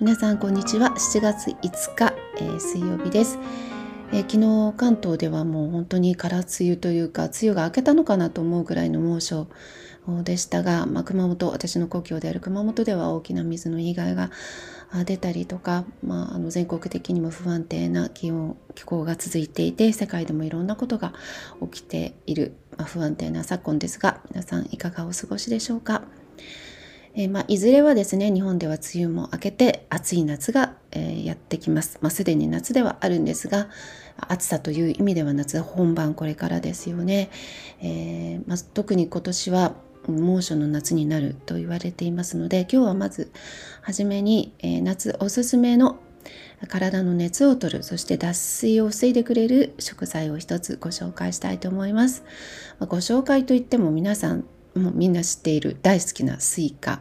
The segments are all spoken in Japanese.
皆さんこんにちは7月5日、えー、水曜日です、えー、昨日関東ではもう本当に空梅雨というか梅雨が明けたのかなと思うぐらいの猛暑でしたが、まあ、熊本私の故郷である熊本では大きな水の被害が出たりとか、まあ、あの全国的にも不安定な気温気候が続いていて世界でもいろんなことが起きている、まあ、不安定な昨今ですが皆さんいかがお過ごしでしょうか？えー、まあ、いずれはですね日本では梅雨も明けて暑い夏が、えー、やってきます、まあ、すでに夏ではあるんですが暑さという意味では夏本番これからですよね、えー、まあ、特に今年は猛暑の夏になると言われていますので今日はまず初めに、え夏おすすめの体の熱を取るそして脱水を防いでくれる食材を一つご紹介したいと思います、まご紹介といっても皆さんもうみんな知っている大好きなスイカ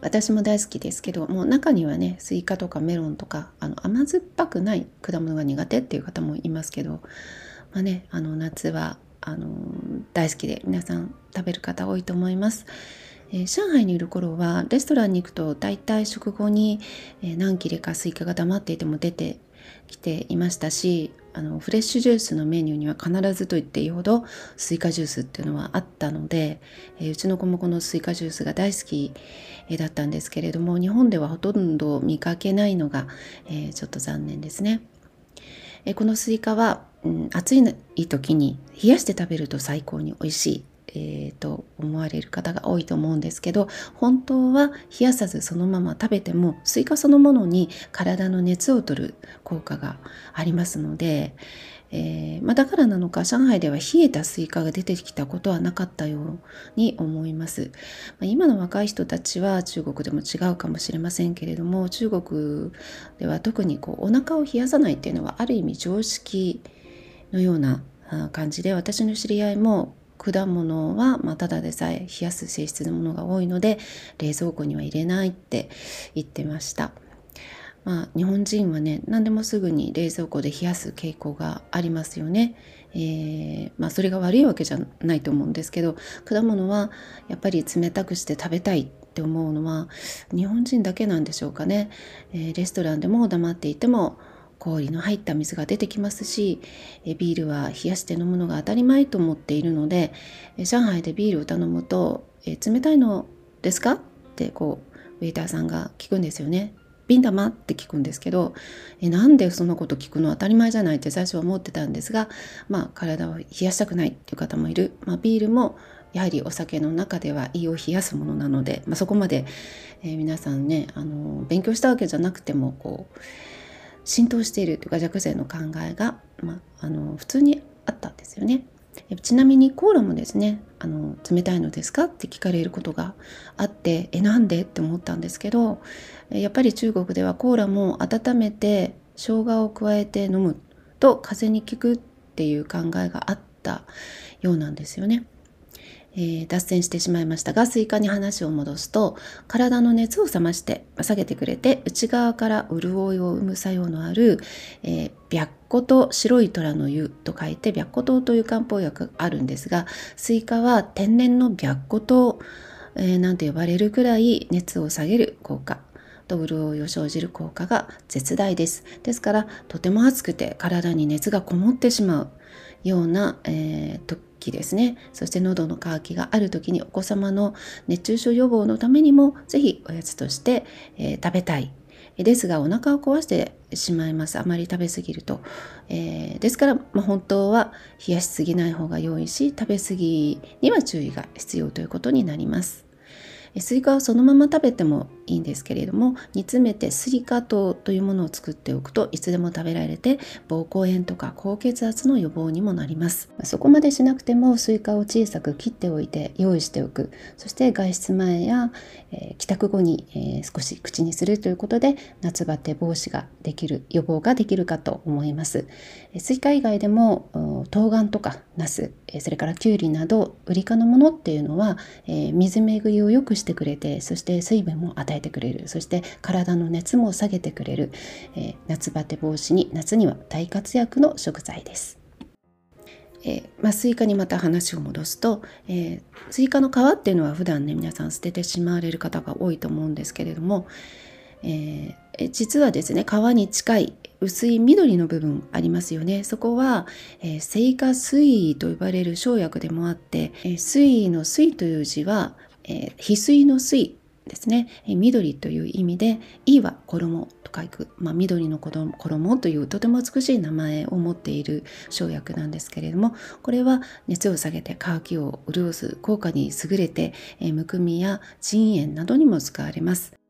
私も大好きですけどもう中にはねスイカとかメロンとかあの甘酸っぱくない果物が苦手っていう方もいますけど、まあね、あの夏はあの大好きで皆さん食べる方多いと思います。えー、上海にいる頃はレストランに行くと大体食後に、え、何切れかスイカが黙っていても出てきていましたしあのフレッシュジュースのメニューには必ずと言っていいほどスイカジュースっていうのはあったので、えー、うちの子もこのスイカジュースが大好き、え、だったんですけれども日本ではほとんど見かけないのが、えー、ちょっと残念ですね。えこのスイカは、うん、暑い時に冷やして食べると最高に美味しいえー、と思われる方が多いと思うんですけど本当は冷やさずそのまま食べてもスイカそのものに体の熱を取る効果がありますので、えー、まあ、だからなのか上海では冷えたスイカが出てきたことはなかったように思います、まあ、今の若い人たちは中国でも違うかもしれませんけれども中国では特にこうお腹を冷やさないっていうのはある意味常識のような感じで私の知り合いも果物は、まあ、ただでさえ冷やす性質のものが多いので冷蔵庫には入れないって言ってました。まあ、日本人はね何でもすぐに冷蔵庫で冷やす傾向がありますよね。えー、まあ、それが悪いわけじゃないと思うんですけど果物はやっぱり冷たくして食べたいって思うのは日本人だけなんでしょうかね。えー、レストランでも黙っていても氷の入った水が出てきますしビールは冷やして飲むのが当たり前と思っているので上海でビールを頼むと「え冷たいのですか?」ってこうウェイターさんが聞くんですよね。瓶玉って聞くんですけどえなんでそんなこと聞くの当たり前じゃないって最初は思ってたんですがまあ体を冷やしたくないっていう方もいる、まあ、ビールもやはりお酒の中では胃を冷やすものなので、まあ、そこまで、えー、皆さんねあの勉強したわけじゃなくてもこう浸透しているというか養生の考えが、まあ、あの普通にあったんですよね。ちなみにコーラもですねあの冷たいのですかって聞かれることがあってえなんでって思ったんですけどやっぱり中国ではコーラも温めて生姜を加えて飲むと風邪に効くっていう考えがあったようなんですよね。えー、脱線してしまいましたがスイカに話を戻すと体の熱を冷まして下げてくれて内側から潤いを生む作用のある、えー、白虎と白い虎の湯と書いて白虎湯という漢方薬があるんですがスイカは天然の白虎湯、えー、なんて呼ばれるくらい熱を下げる効果と潤いを生じる効果が絶大です。ですからとても熱くて体に熱がこもってしまうような、えー、時ですね。そして喉の渇きがある時にお子様の熱中症予防のためにも是非おやつとして、えー、食べたい。ですがお腹を壊してしまいます。あまり食べ過ぎると、えー、ですから、まあ、本当は冷やしすぎない方が良いし食べ過ぎには注意が必要ということになります。スイカはそのまま食べてもいいんですけれども煮詰めてスイカ糖というものを作っておくといつでも食べられて膀胱炎とか高血圧の予防にもなります。そこまでしなくてもスイカを小さく切っておいて用意しておく。そして外出前や、えー、帰宅後に、えー、少し口にするということで夏バテ防止ができる予防ができるかと思います。スイカ以外でも冬瓜とかナスそれからきゅうりなどウリ科のものっていうのは、えー、水巡りを良くしてくれてそして水分も与ええてくれる。そして体の熱も下げてくれる、えー、夏バテ防止に夏には大活躍の食材です。えー、まあ、スイカにまた話を戻すと、えー、スイカの皮っていうのは普段ね皆さん捨ててしまわれる方が多いと思うんですけれども、えー、実はですね皮に近い薄い緑の部分ありますよね。そこは、えー、西瓜翠衣と呼ばれる生薬でもあって、えー、翠衣の翠という字は、えー、翡翠の翠ですね、え、緑という意味で「衣」は衣と書く、まあ、緑の衣というとても美しい名前を持っている生薬なんですけれどもこれは熱を下げて乾きを潤す効果に優れて、え、むくみや腎炎などにも使われます。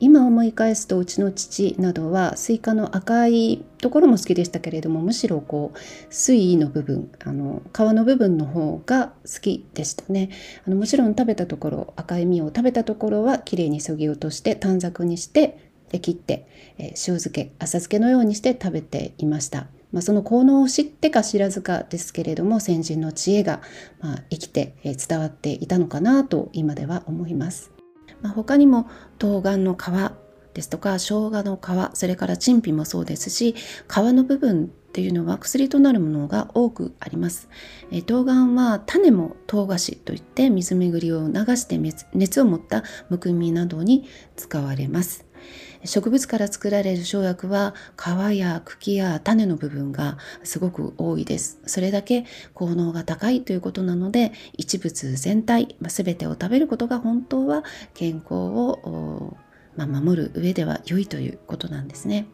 今思い返すとうちの父などはスイカの赤いところも好きでしたけれどもむしろこう翠衣の部分あの皮の部分の方が好きでしたねあのもちろん食べたところ赤い実を食べたところはきれいにそぎ落として短冊にしてで切って、え、塩漬け浅漬けのようにして食べていました。まあ、その効能を知ってか知らずかですけれども先人の知恵が、まあ、生きて、え、伝わっていたのかなと今では思います。まあ、他にも冬瓜の皮ですとか生姜の皮それから陳皮もそうですし皮の部分っていうのは薬となるものが多くあります。え冬瓜は種も唐菓子といって水巡りを流して熱を持ったむくみなどに使われます。植物から作られる生薬は皮や茎や種の部分がすごく多いです。それだけ効能が高いということなので一物全体、まあ、全てを食べることが本当は健康を、まあ、守る上では良いということなんですね。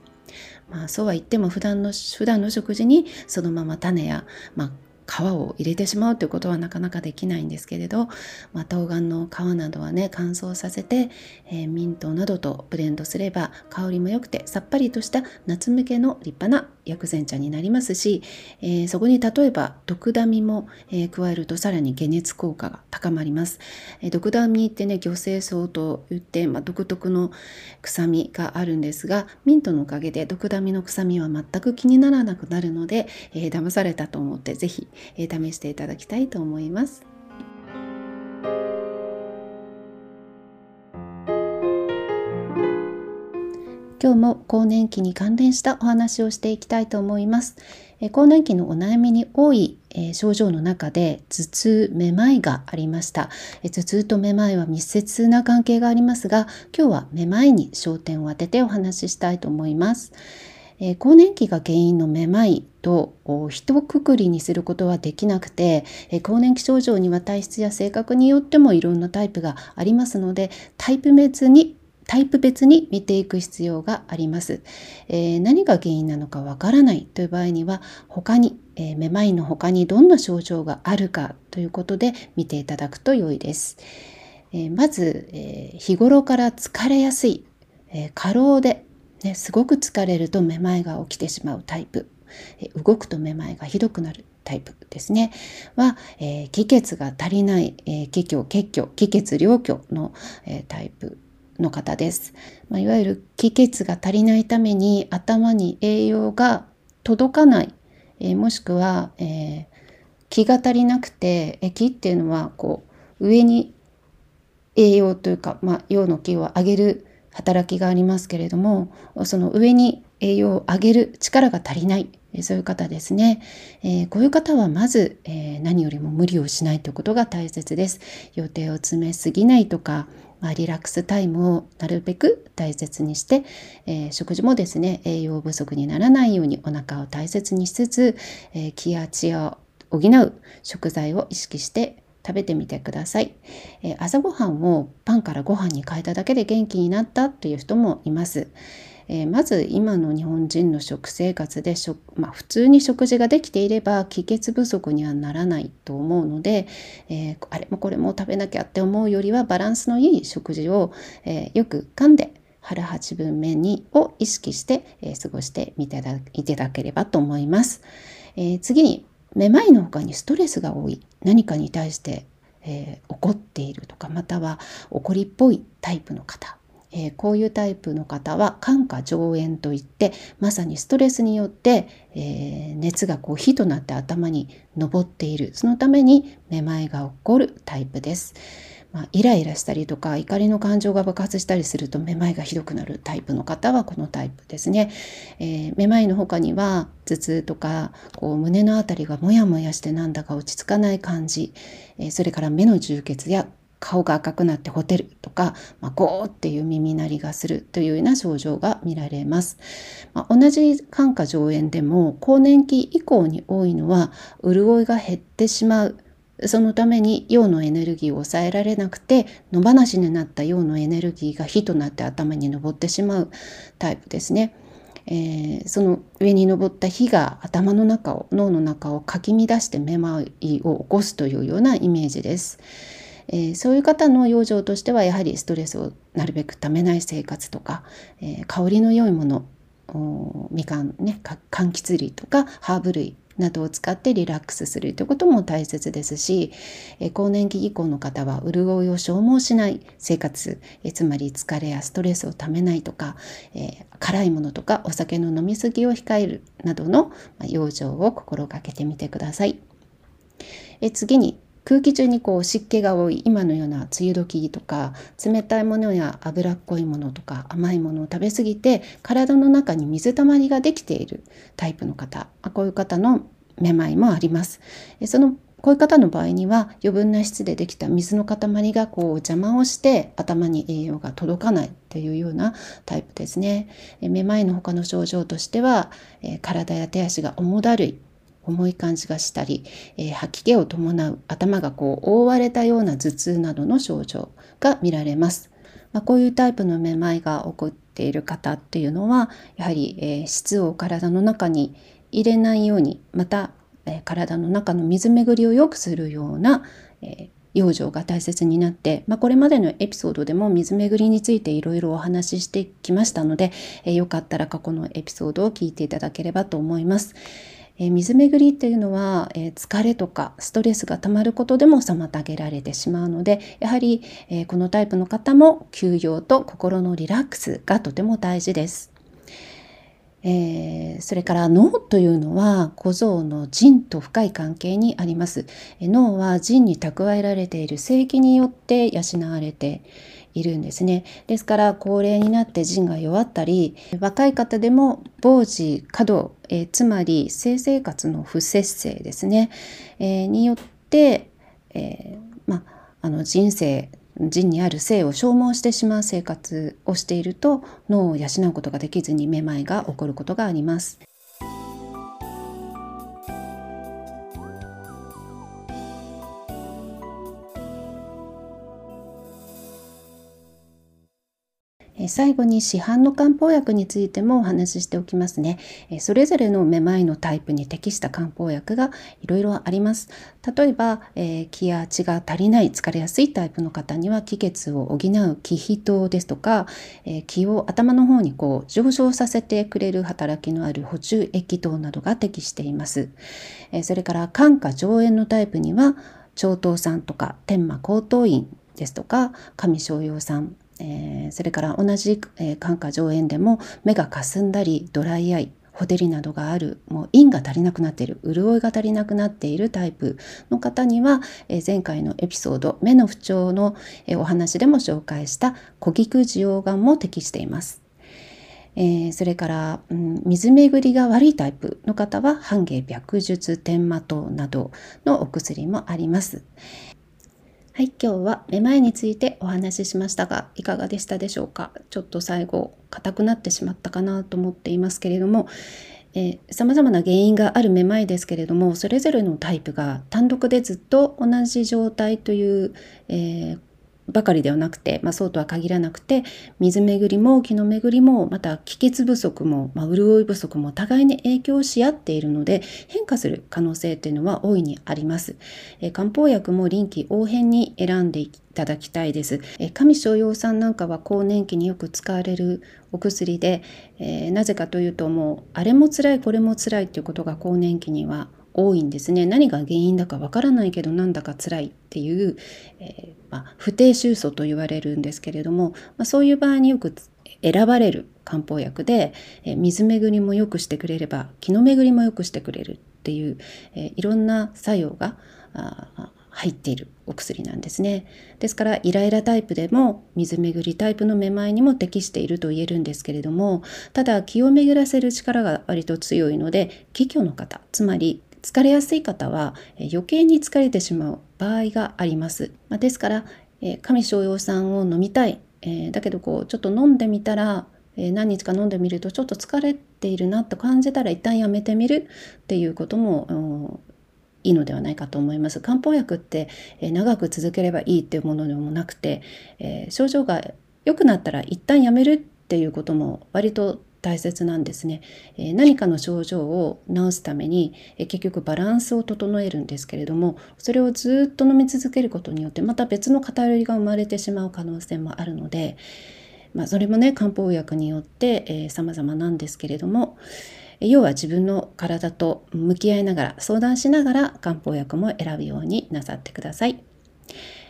まあ、そうは言っても普段の普段の食事にそのまま種や、まあ、皮を入れてしまうということはなかなかできないんですけれど、まあ、冬瓜の皮などはね乾燥させて、えー、ミントなどとブレンドすれば香りも良くてさっぱりとした夏向けの立派な薬膳茶になりますし、えー、そこに例えば毒ダミも、えー、加えるとさらに解熱効果が高まります、えー、毒ダミってね魚清草といって、まあ、独特の臭みがあるんですがミントのおかげで毒ダミの臭みは全く気にならなくなるので、えー、騙されたと思って是非、えー、試していただきたいと思います今日も更年期に関連したお話をしていきたいと思います。え更年期のお悩みに多い、え症状の中で頭痛、めまいがありました、え頭痛とめまいは密接な関係がありますが、今日はめまいに焦点を当ててお話ししたいと思います。え更年期が原因のめまいと一括りにすることはできなくて、え更年期症状には体質や性格によってもいろんなタイプがありますのでタイプ別にタイプ別に見ていく必要があります。えー、何が原因なのかわからないという場合には他に、えー、めまいの他にどんな症状があるかということで見ていただくと良いです。えー、まず、え日頃から疲れやすい、え過労で、ね、すごく疲れるとめまいが起きてしまうタイプ、え動くとめまいがひどくなるタイプですねは、えー、気血が足りない、えー、気虚血虚気血両虚の、えー、タイプの方です。まあ、いわゆる気血が足りないために頭に栄養が届かない、えー、もしくは、えー、気が足りなくて、え気っていうのはこう上に栄養というか、まあ、陽の気を上げる働きがありますけれどもその上に栄養を上げる力が足りない。そういう方ですね、えー、こういう方はまず、えー、何よりも無理をしないということが大切です。予定を詰めすぎないとか、まあ、リラックスタイムをなるべく大切にして、えー、食事もですね栄養不足にならないようにお腹を大切にしつつ、え気や血を補う食材を意識して食べてみてください、えー、朝ごはんをパンからご飯に変えただけで元気になったという人もいます、えー、まず今の日本人の食生活で食、まあ、普通に食事ができていれば気血不足にはならないと思うので、えー、あれもこれも食べなきゃって思うよりはバランスのいい食事を、え、よく噛んで腹八分目にを意識して、え過ごしてみていただければと思います。え次にめまいの他にストレスが多い。何かに対して、えー、怒っているとかまたは怒りっぽいタイプの方。えー、こういうタイプの方は感化上炎といってまさにストレスによって、えー、熱がこう火となって頭に上っている。そのためにめまいが起こるタイプです。まあ、イライラしたりとか怒りの感情が爆発したりするとめまいがひどくなるタイプの方はこのタイプですね。えー、めまいの他には頭痛とかこう胸の辺りがモヤモヤしてなんだか落ち着かない感じ、えー、それから目の充血や顔が赤くなってほてるとか、まあ、ゴーっていう耳鳴りがするというような症状が見られます。まあ、同じ感化上炎でも更年期以降に多いのは潤いが減ってしまうそのために陽のエネルギーを抑えられなくて野放しになった陽のエネルギーが火となって頭に上ってしまうタイプですね。えー、その上に上った火が頭の中を脳の中をかき乱してめまいを起こすというようなイメージです。えー、そういう方の養生としてはやはりストレスをなるべくためない生活とか、えー、香りの良いものみかんね柑橘類とかハーブ類などを使ってリラックスするということも大切ですし、え更年期以降の方は潤いを消耗しない生活、えつまり疲れやストレスをためないとか、え辛いものとかお酒の飲み過ぎを控えるなどの養生を心がけてみてください。え次に空気中にこう湿気が多い今のような梅雨時とか冷たいものや脂っこいものとか甘いものを食べ過ぎて体の中に水たまりができているタイプの方こういう方のめまいもあります。そのこういう方の場合には余分な質でできた水の塊がこう邪魔をして頭に栄養が届かないというようなタイプですね。めまいの他の症状としては体や手足が重だるい重い感じがしたり、えー、吐き気を伴う頭がこう覆われたような頭痛などの症状が見られます。まあ、こういうタイプのめまいが起こっている方っていうのはやはり、えー、質を体の中に入れないようにまた、えー、体の中の水巡りを良くするような、え養生が大切になって、まあ、これまでのエピソードでも水巡りについていろいろお話ししてきましたので、えよかったら過去のエピソードを聞いていただければと思います。えー、水巡りっていうのは、えー、疲れとかストレスがたまることでも妨げられてしまうのでやはり、えー、このタイプの方も休養と心のリラックスがとても大事です。えー、それから脳というのは小僧の腎と深い関係にあります。脳は腎に蓄えられている正気によって養われているんですね。ですから高齢になって腎が弱ったり若い方でも傍児過度、え、つまり性生活の不節制ですね、えー、によって、えー、まあの人生腎にある性を消耗してしまう生活をしていると脳を養うことができずにめまいが起こることがあります。最後に市販の漢方薬についてもお話ししておきますね。それぞれのめまいのタイプに適した漢方薬がいろいろあります。例えば、えー、気や血が足りない疲れやすいタイプの方には気血を補う気脾糖ですとか、えー、気を頭の方にこう上昇させてくれる働きのある補充液糖などが適しています。えー、それから肝火上炎のタイプには腸頭酸とか天麻高糖飲ですとか上昇葉酸えー、それから同じ、えー、肝火上炎でも目がかすんだりドライアイほてりなどがあるもう陰が足りなくなっている潤いが足りなくなっているタイプの方には、えー、前回のエピソード目の不調の、えー、お話でも紹介した小菊受容がんも適しています。えー、それから、うん、水巡りが悪いタイプの方は半芸白術天麻糖などのお薬もあります。はい、今日はめまいについてお話ししましたが、いかがでしたでしょうか？ちょっと最後、硬くなってしまったかなと思っていますけれども、えー、様々な原因があるめまいですけれども、それぞれのタイプが単独でずっと同じ状態という、えーばかりではなくて、まあ、そうとは限らなくて水巡りも気の巡りもまた気血不足も、まあ、潤い不足も互いに影響し合っているので変化する可能性というのは大いにあります。え漢方薬も臨機応変に選んでいただきたいです。え上昇葉酸なんかは更年期によく使われるお薬で、えー、なぜかというともうあれも辛いこれも辛いということが更年期には多いんですね何が原因だかわからないけどなんだか辛いっていう、えー、まあ、不定収素と言われるんですけれども、まあ、そういう場合によく選ばれる漢方薬で、えー、水巡りも良くしてくれれば気の巡りも良くしてくれるっていう、えー、いろんな作用が入っているお薬なんですね。ですからイライラタイプでも水巡りタイプのめまいにも適していると言えるんですけれどもただ気を巡らせる力が割と強いので気虚の方つまり疲れやすい方は余計に疲れてしまう場合があります。まですからえー、上昇陽酸を飲みたい、えー、だけどこうちょっと飲んでみたら、えー、何日か飲んでみるとちょっと疲れているなと感じたら一旦やめてみるっていうことも、いいのではないかと思います。漢方薬って、え長く続ければいいっていうものでもなくて、え症状が良くなったら一旦やめるっていうことも割と大切なんですね、えー、何かの症状を治すために、えー、結局バランスを整えるんですけれどもそれをずっと飲み続けることによってまた別の偏りが生まれてしまう可能性もあるので、まあ、それもね漢方薬によってえー、様々なんですけれども要は自分の体と向き合いながら相談しながら漢方薬も選ぶようになさってください。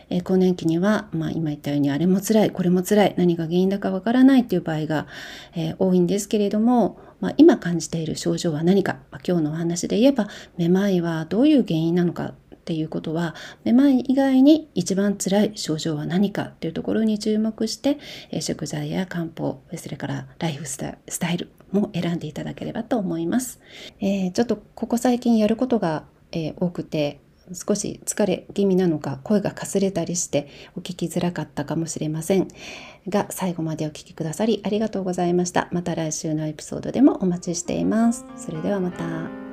えー、更年期には、まあ、今言ったようにあれも辛いこれも辛い何が原因だかわからないっていう場合が、えー、多いんですけれども、まあ、今感じている症状は何か、まあ、今日のお話で言えばめまいはどういう原因なのかっていうことはめまい以外に一番辛い症状は何かっていうところに注目して、えー、食材や漢方それからライフスタイルも選んでいただければと思います。えー、ちょっとここ最近やることが、えー、多くて少し疲れ気味なのか声がかすれたりしてお聞きづらかったかもしれませんが最後までお聴きくださりありがとうございました。また来週のエピソードでもお待ちしています。それではまた。